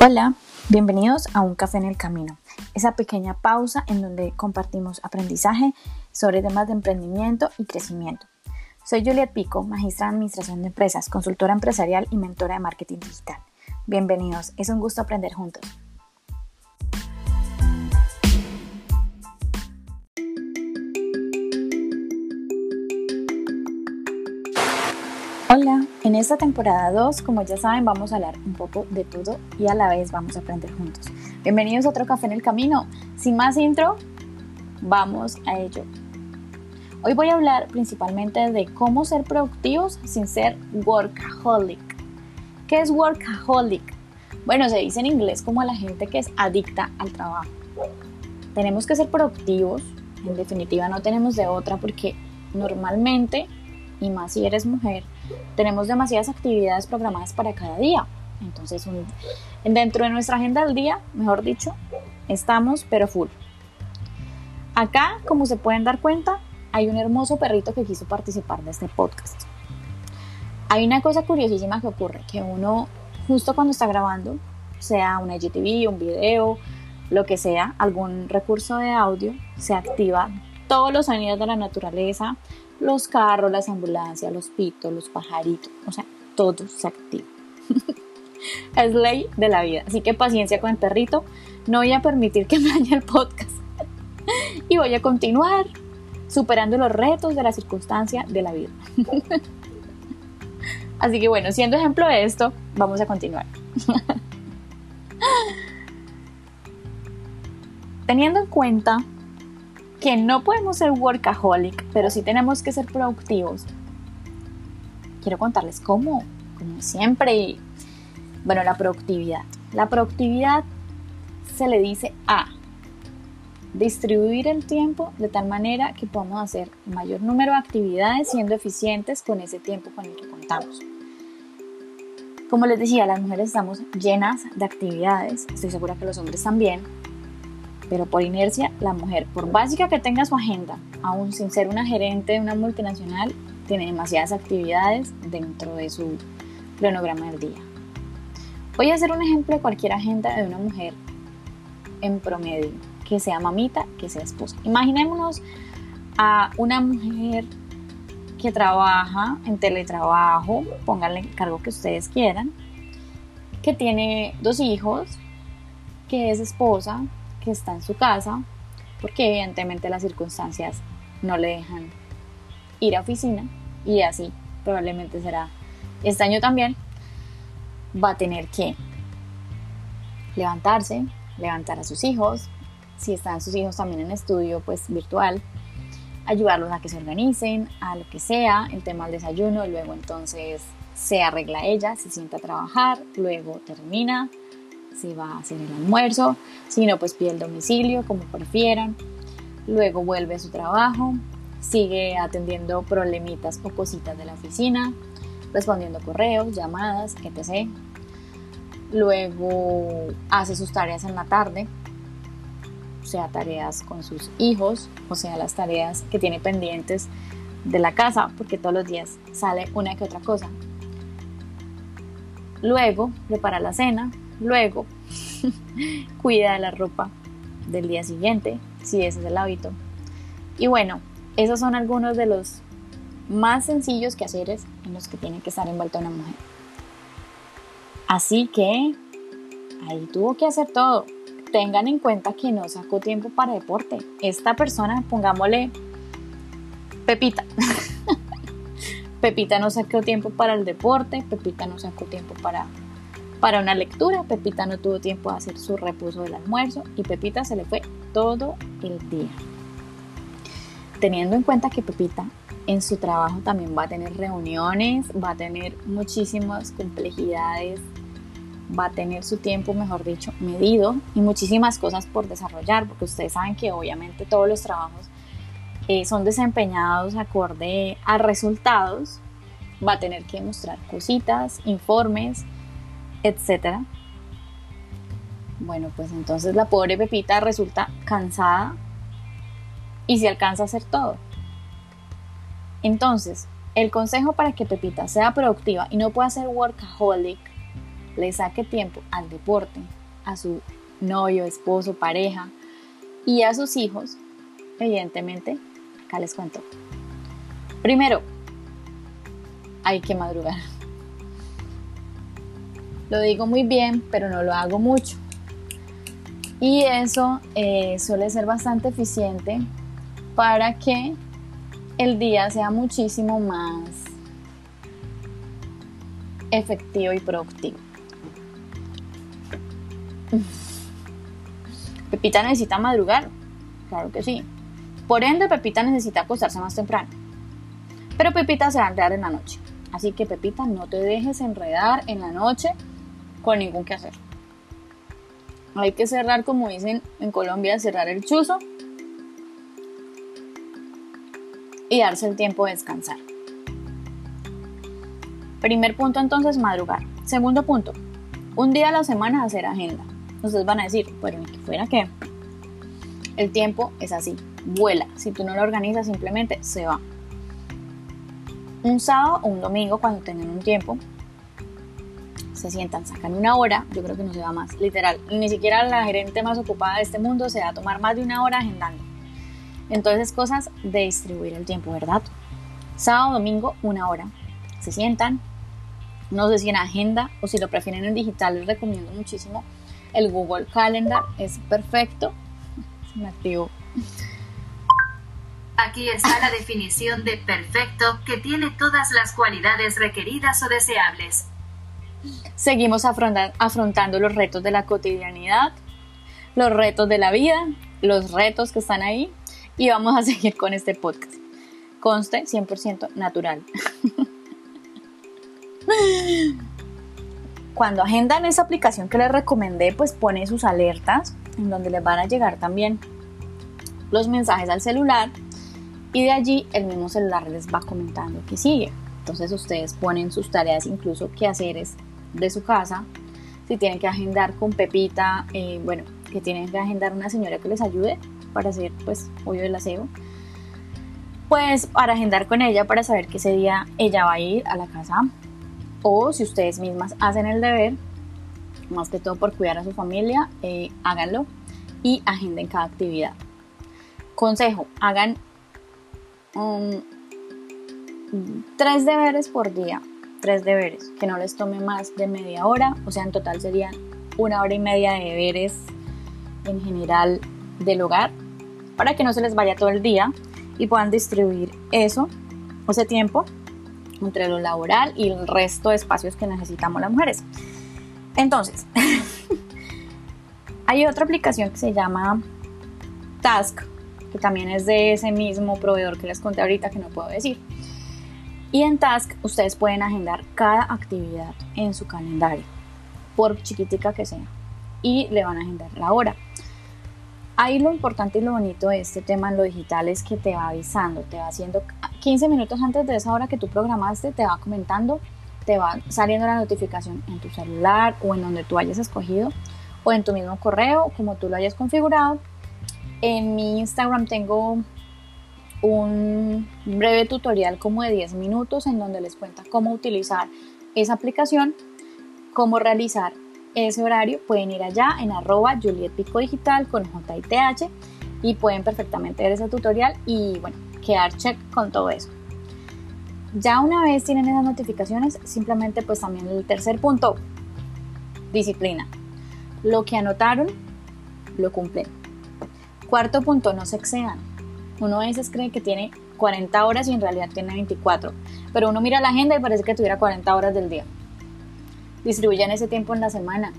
Hola, bienvenidos a Un Café en el Camino, esa pequeña pausa en donde compartimos aprendizaje sobre temas de emprendimiento y crecimiento. Soy Juliet Pico, magistra en Administración de Empresas, consultora empresarial y mentora de marketing digital. Bienvenidos, es un gusto aprender juntos. Hola, en esta temporada 2, como ya saben, vamos a hablar un poco de todo y a la vez vamos a aprender juntos. Bienvenidos a otro café en el camino. Sin más intro, vamos a ello. Hoy voy a hablar principalmente de cómo ser productivos sin ser workaholic. ¿Qué es workaholic? Bueno, se dice en inglés como la gente que es adicta al trabajo. Tenemos que ser productivos, en definitiva no tenemos de otra porque normalmente, y más si eres mujer, tenemos demasiadas actividades programadas para cada día. Entonces, dentro de nuestra agenda del día, mejor dicho, estamos pero full. Acá, como se pueden dar cuenta, hay un hermoso perrito que quiso participar de este podcast. Hay una cosa curiosísima que ocurre, que uno justo cuando está grabando, sea una IGTV, un video, lo que sea, algún recurso de audio, se activa todos los sonidos de la naturaleza, los carros, las ambulancias, los pitos, los pajaritos, o sea, todo se activa. es ley de la vida. Así que paciencia con el perrito. No voy a permitir que me dañe el podcast. y voy a continuar superando los retos de la circunstancia de la vida. Así que bueno, siendo ejemplo de esto, vamos a continuar. Teniendo en cuenta que no podemos ser workaholic, pero sí tenemos que ser productivos. Quiero contarles cómo, como siempre. Bueno, la productividad. La productividad se le dice a distribuir el tiempo de tal manera que podamos hacer mayor número de actividades siendo eficientes con ese tiempo con el que contamos. Como les decía, las mujeres estamos llenas de actividades, estoy segura que los hombres también, pero por inercia la mujer, por básica que tenga su agenda, aún sin ser una gerente de una multinacional, tiene demasiadas actividades dentro de su cronograma del día. Voy a hacer un ejemplo de cualquier agenda de una mujer en promedio, que sea mamita, que sea esposa. Imaginémonos a una mujer que trabaja en teletrabajo, pónganle el cargo que ustedes quieran, que tiene dos hijos, que es esposa, está en su casa, porque evidentemente las circunstancias no le dejan ir a oficina y así probablemente será este año también, va a tener que levantarse, levantar a sus hijos, si están sus hijos también en estudio, pues virtual, ayudarlos a que se organicen, a lo que sea, el tema del desayuno, luego entonces se arregla ella, se sienta a trabajar, luego termina, se va a hacer el almuerzo, si no, pues pide el domicilio, como prefieran. Luego vuelve a su trabajo, sigue atendiendo problemitas o cositas de la oficina, respondiendo correos, llamadas, etc. Luego hace sus tareas en la tarde, sea tareas con sus hijos, o sea las tareas que tiene pendientes de la casa, porque todos los días sale una que otra cosa. Luego prepara la cena, Luego, cuida la ropa del día siguiente, si ese es el hábito. Y bueno, esos son algunos de los más sencillos quehaceres en los que tiene que estar envuelta una mujer. Así que ahí tuvo que hacer todo. Tengan en cuenta que no sacó tiempo para deporte. Esta persona, pongámosle Pepita. Pepita no sacó tiempo para el deporte, Pepita no sacó tiempo para para una lectura. Pepita no tuvo tiempo de hacer su reposo del almuerzo y Pepita se le fue todo el día. Teniendo en cuenta que Pepita en su trabajo también va a tener reuniones, va a tener muchísimas complejidades, va a tener su tiempo, mejor dicho, medido y muchísimas cosas por desarrollar, porque ustedes saben que obviamente todos los trabajos eh, son desempeñados acorde a resultados, va a tener que mostrar cositas, informes, etcétera. Bueno, pues entonces la pobre Pepita resulta cansada y se alcanza a hacer todo. Entonces, el consejo para que Pepita sea productiva y no pueda ser workaholic, le saque tiempo al deporte, a su novio, esposo, pareja y a sus hijos, evidentemente, acá les cuento. Primero, hay que madrugar. Lo digo muy bien, pero no lo hago mucho. Y eso eh, suele ser bastante eficiente para que el día sea muchísimo más efectivo y productivo. Pepita necesita madrugar, claro que sí. Por ende, Pepita necesita acostarse más temprano. Pero Pepita se va a enredar en la noche. Así que Pepita, no te dejes enredar en la noche ningún que hacer. Hay que cerrar, como dicen en Colombia, cerrar el chuzo y darse el tiempo de descansar. Primer punto entonces, madrugar. Segundo punto, un día a la semana hacer agenda. Ustedes van a decir, pero ni que fuera que el tiempo es así, vuela. Si tú no lo organizas, simplemente se va. Un sábado o un domingo, cuando tengan un tiempo, se sientan, sacan una hora, yo creo que no se va más, literal. Ni siquiera la gerente más ocupada de este mundo se va a tomar más de una hora agendando. Entonces, cosas de distribuir el tiempo, ¿verdad? Sábado, domingo, una hora. Se sientan, no sé si en agenda o si lo prefieren en digital, les recomiendo muchísimo el Google Calendar, es perfecto. Se me activó. Aquí está la definición de perfecto que tiene todas las cualidades requeridas o deseables. Seguimos afrontando los retos de la cotidianidad, los retos de la vida, los retos que están ahí y vamos a seguir con este podcast. Conste 100% natural. Cuando agendan esa aplicación que les recomendé, pues pone sus alertas en donde les van a llegar también los mensajes al celular y de allí el mismo celular les va comentando que sigue. Entonces ustedes ponen sus tareas, incluso quehaceres de su casa. Si tienen que agendar con Pepita, eh, bueno, que tienen que agendar una señora que les ayude para hacer, pues, obvio el aseo. Pues para agendar con ella para saber que ese día ella va a ir a la casa. O si ustedes mismas hacen el deber, más que todo por cuidar a su familia, eh, háganlo y agenden cada actividad. Consejo, hagan um, tres deberes por día tres deberes, que no les tome más de media hora, o sea, en total serían una hora y media de deberes en general del hogar, para que no se les vaya todo el día y puedan distribuir eso, ese tiempo, entre lo laboral y el resto de espacios que necesitamos las mujeres. Entonces, hay otra aplicación que se llama Task, que también es de ese mismo proveedor que les conté ahorita que no puedo decir. Y en Task ustedes pueden agendar cada actividad en su calendario, por chiquitica que sea, y le van a agendar la hora. Ahí lo importante y lo bonito de este tema en lo digital es que te va avisando, te va haciendo 15 minutos antes de esa hora que tú programaste, te va comentando, te va saliendo la notificación en tu celular o en donde tú hayas escogido o en tu mismo correo, como tú lo hayas configurado. En mi Instagram tengo un breve tutorial como de 10 minutos en donde les cuenta cómo utilizar esa aplicación, cómo realizar ese horario. Pueden ir allá en arroba Juliet Pico Digital con JITH y pueden perfectamente ver ese tutorial y bueno, quedar check con todo eso. Ya una vez tienen esas notificaciones, simplemente pues también el tercer punto, disciplina. Lo que anotaron, lo cumplen. Cuarto punto, no se excedan uno a veces cree que tiene 40 horas y en realidad tiene 24, pero uno mira la agenda y parece que tuviera 40 horas del día. Distribuyan ese tiempo en la semana,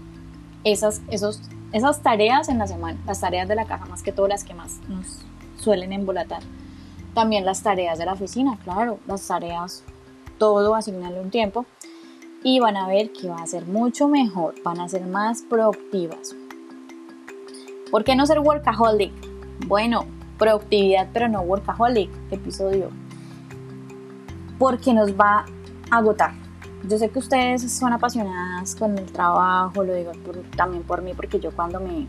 esas, esos, esas tareas en la semana, las tareas de la caja, más que todas las que más nos suelen embolatar. También las tareas de la oficina, claro, las tareas, todo, asignarle un tiempo y van a ver que va a ser mucho mejor, van a ser más productivas. ¿Por qué no ser workaholic? Bueno, productividad pero no workaholic, episodio, porque nos va a agotar. Yo sé que ustedes son apasionadas con el trabajo, lo digo también por mí, porque yo cuando me,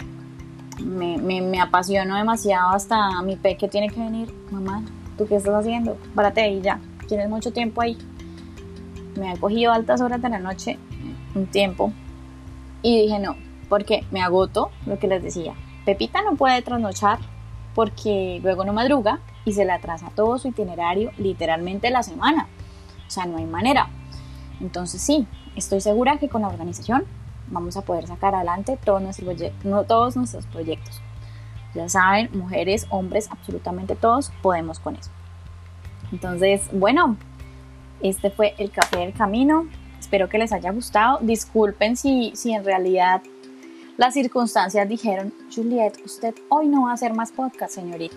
me, me, apasiono demasiado hasta mi peque tiene que venir, mamá, ¿tú qué estás haciendo? Párate ahí ya, tienes mucho tiempo ahí. Me ha cogido altas horas de la noche, un tiempo, Y dije no, porque me agoto, lo que les decía. Pepita no puede trasnochar porque luego no madruga y se le atrasa todo su itinerario literalmente la semana. O sea, no hay manera. Entonces sí, estoy segura que con la organización vamos a poder sacar adelante todos nuestros, no, todos nuestros proyectos. Ya saben, mujeres, hombres, absolutamente todos podemos con eso. Entonces, bueno, este fue el café del camino. Espero que les haya gustado. Disculpen si, si en realidad las circunstancias dijeron, Juliet, usted hoy no va a hacer más podcast, señorita.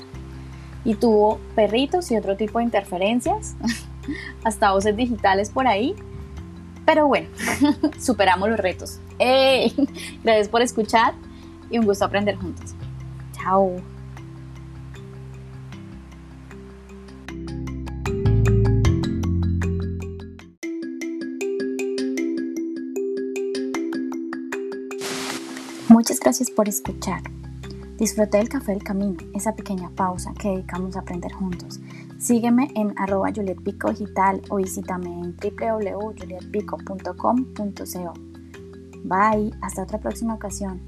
Y tuvo perritos y otro tipo de interferencias, hasta voces digitales por ahí. Pero bueno, superamos los retos. Gracias por escuchar y un gusto aprender juntos. Chao. Muchas gracias por escuchar. Disfruté del café del camino, esa pequeña pausa que dedicamos a aprender juntos. Sígueme en arroba Pico Digital o visítame en www.julietpico.com.co. Bye, hasta otra próxima ocasión.